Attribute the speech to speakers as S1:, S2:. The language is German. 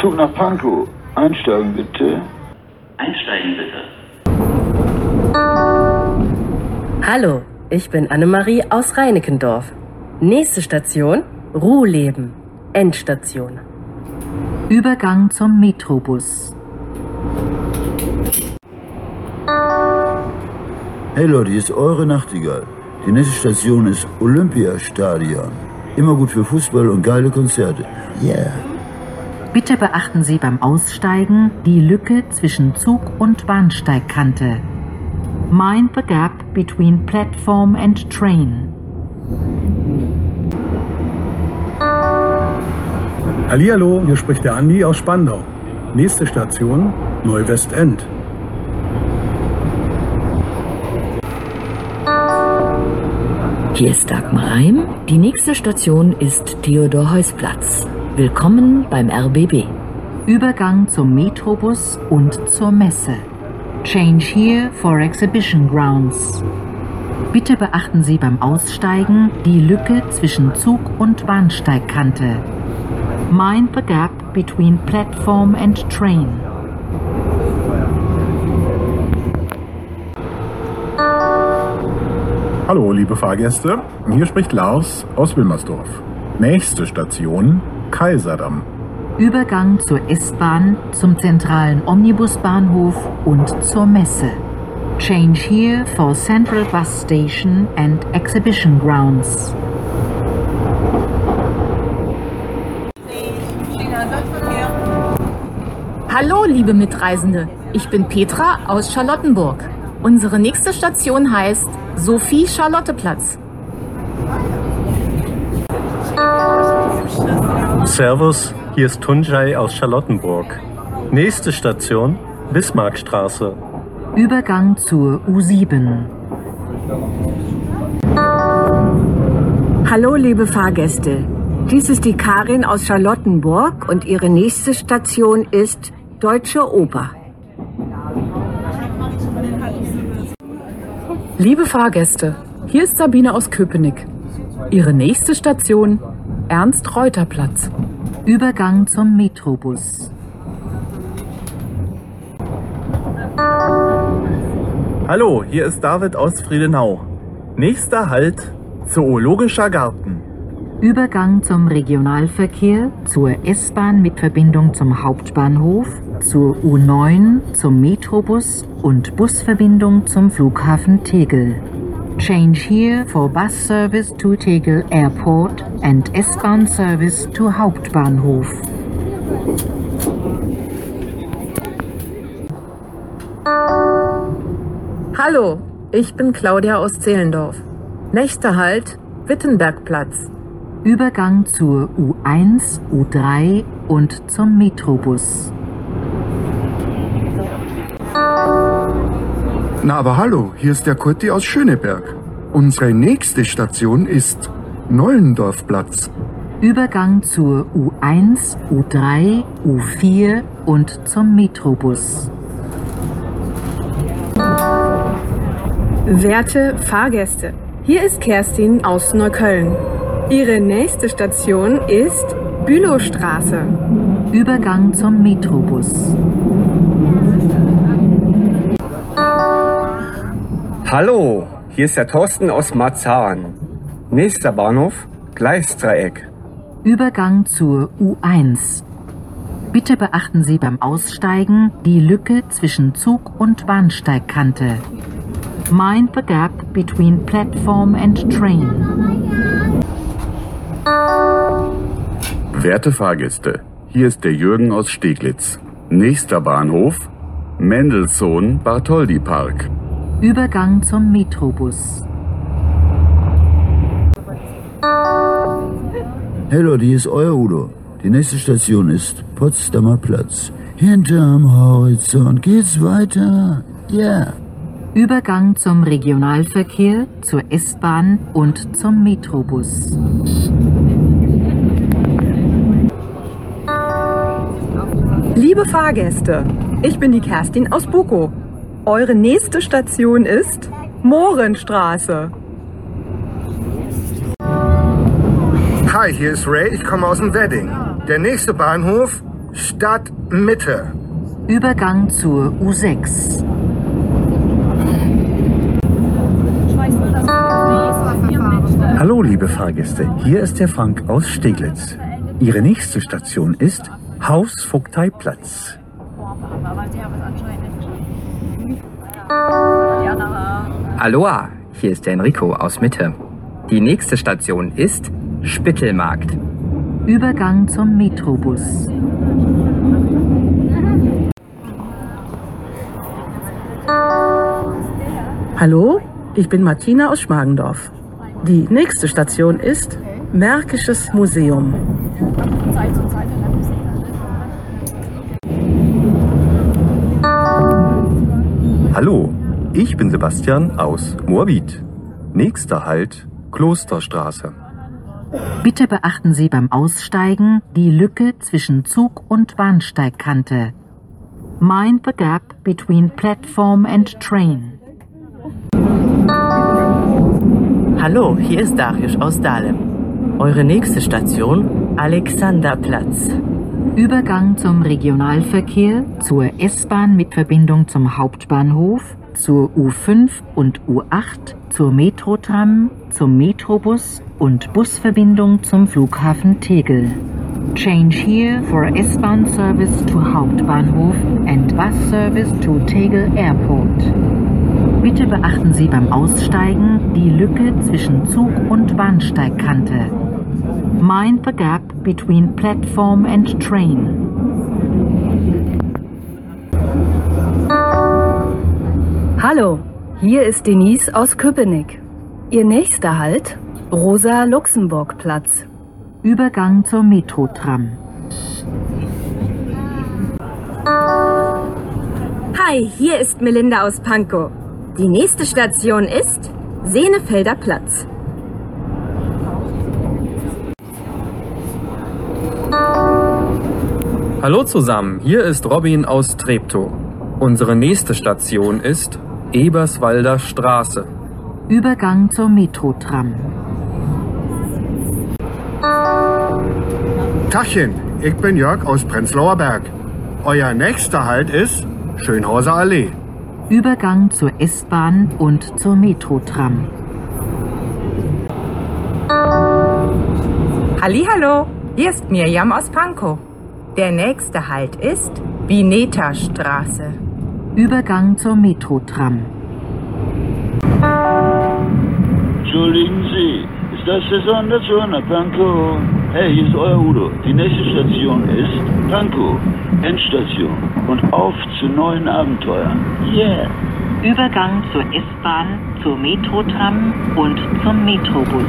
S1: Zug nach Pankow. Einsteigen bitte.
S2: Einsteigen bitte.
S3: Hallo, ich bin Annemarie aus Reinickendorf. Nächste Station Ruhleben. Endstation.
S4: Übergang zum Metrobus.
S1: Hey Leute, hier ist eure Nachtigall. Die nächste Station ist Olympiastadion. Immer gut für Fußball und geile Konzerte. Yeah.
S4: Bitte beachten Sie beim Aussteigen die Lücke zwischen Zug und Bahnsteigkante. Mind the gap between platform and train.
S5: Hallihallo, hier spricht der Andi aus Spandau. Nächste Station Neuwestend.
S6: Hier ist Dagmar Reim. Die nächste Station ist Theodor-Heuss-Platz. Willkommen beim RBB.
S4: Übergang zum Metrobus und zur Messe. Change here for exhibition grounds. Bitte beachten Sie beim Aussteigen die Lücke zwischen Zug und Bahnsteigkante. Mind the gap between platform and train.
S7: Hallo, liebe Fahrgäste. Hier spricht Lars aus Wilmersdorf. Nächste Station Kaiserdamm.
S4: Übergang zur S-Bahn, zum zentralen Omnibusbahnhof und zur Messe. Change here for Central Bus Station and Exhibition Grounds.
S8: Hallo, liebe Mitreisende. Ich bin Petra aus Charlottenburg. Unsere nächste Station heißt Sophie-Charlotte-Platz.
S9: Servus, hier ist Tunjai aus Charlottenburg. Nächste Station Bismarckstraße.
S4: Übergang zur U7.
S10: Hallo, liebe Fahrgäste. Dies ist die Karin aus Charlottenburg und ihre nächste Station ist Deutsche Oper.
S11: Liebe Fahrgäste, hier ist Sabine aus Köpenick. Ihre nächste Station Ernst-Reuter-Platz.
S4: Übergang zum Metrobus.
S12: Hallo, hier ist David aus Friedenau. Nächster Halt Zoologischer Garten.
S4: Übergang zum Regionalverkehr, zur S-Bahn mit Verbindung zum Hauptbahnhof, zur U9, zum Metrobus und Busverbindung zum Flughafen Tegel. Change here for bus service to Tegel Airport and S-Bahn service to Hauptbahnhof.
S13: Hallo, ich bin Claudia aus Zehlendorf. Nächster Halt Wittenbergplatz.
S4: Übergang zur U1, U3 und zum Metrobus.
S14: Na aber hallo, hier ist der Kurti aus Schöneberg. Unsere nächste Station ist Nollendorfplatz.
S4: Übergang zur U1, U3, U4 und zum Metrobus.
S15: Werte Fahrgäste, hier ist Kerstin aus Neukölln. Ihre nächste Station ist Bülowstraße.
S4: Übergang zum Metrobus.
S16: Hallo, hier ist der Thorsten aus Marzahn. Nächster Bahnhof Gleisdreieck.
S4: Übergang zur U1. Bitte beachten Sie beim Aussteigen die Lücke zwischen Zug und Bahnsteigkante. Mind the gap between platform and train.
S7: Werte Fahrgäste, hier ist der Jürgen aus Steglitz. Nächster Bahnhof Mendelssohn Bartholdy Park.
S4: Übergang zum Metrobus.
S1: Leute, hier ist euer Udo. Die nächste Station ist Potsdamer Platz. Hinterm Horizont geht's weiter. Yeah.
S4: Übergang zum Regionalverkehr, zur S-Bahn und zum Metrobus.
S15: Liebe Fahrgäste, ich bin die Kerstin aus Buko. Eure nächste Station ist Mohrenstraße.
S17: Hi, hier ist Ray, ich komme aus dem Wedding. Der nächste Bahnhof
S14: Stadtmitte.
S4: Übergang zur U6.
S17: Hallo, liebe Fahrgäste, hier ist der Frank aus Steglitz. Ihre nächste Station ist Hausvogteiplatz.
S18: Aloha, hier ist der Enrico aus Mitte. Die nächste Station ist Spittelmarkt.
S4: Übergang zum Metrobus.
S15: Hallo, ich bin Martina aus Schmargendorf. Die nächste Station ist Märkisches Museum.
S13: Hallo, ich bin Sebastian aus Moabit. Nächster Halt Klosterstraße.
S4: Bitte beachten Sie beim Aussteigen die Lücke zwischen Zug- und Bahnsteigkante. Mind the gap between platform and train.
S19: Hallo, hier ist Darius aus Dahlem. Eure nächste Station Alexanderplatz.
S4: Übergang zum Regionalverkehr, zur S-Bahn mit Verbindung zum Hauptbahnhof, zur U5 und U8, zur Metrotram, zum Metrobus und Busverbindung zum Flughafen Tegel. Change here for S-Bahn service to Hauptbahnhof and bus service to Tegel Airport. Bitte beachten Sie beim Aussteigen die Lücke zwischen Zug- und Bahnsteigkante. Mind the gap between platform and train.
S20: Hallo, hier ist Denise aus Köpenick. Ihr nächster Halt Rosa-Luxemburg-Platz.
S4: Übergang zur Metrotram.
S10: Hi, hier ist Melinda aus Pankow. Die nächste Station ist Sehnefelder Platz.
S21: Hallo zusammen, hier ist Robin aus Treptow. Unsere nächste Station ist Eberswalder Straße.
S4: Übergang zur Metrotram.
S14: Tachchen, ich bin Jörg aus Prenzlauer Berg. Euer nächster Halt ist Schönhauser Allee.
S4: Übergang zur S-Bahn und zur Metrotram.
S22: Hallo, hier ist Mirjam aus Pankow. Der nächste Halt ist Vineta Straße.
S4: Übergang zur Metrotram.
S1: Entschuldigen Sie, ist das der Sonderzug nach Pankow? Hey, hier ist euer Udo. Die nächste Station ist Pankow, Endstation. Und auf zu neuen Abenteuern. Yeah!
S4: Übergang zur S-Bahn, zur Metrotram und zum Metrobus.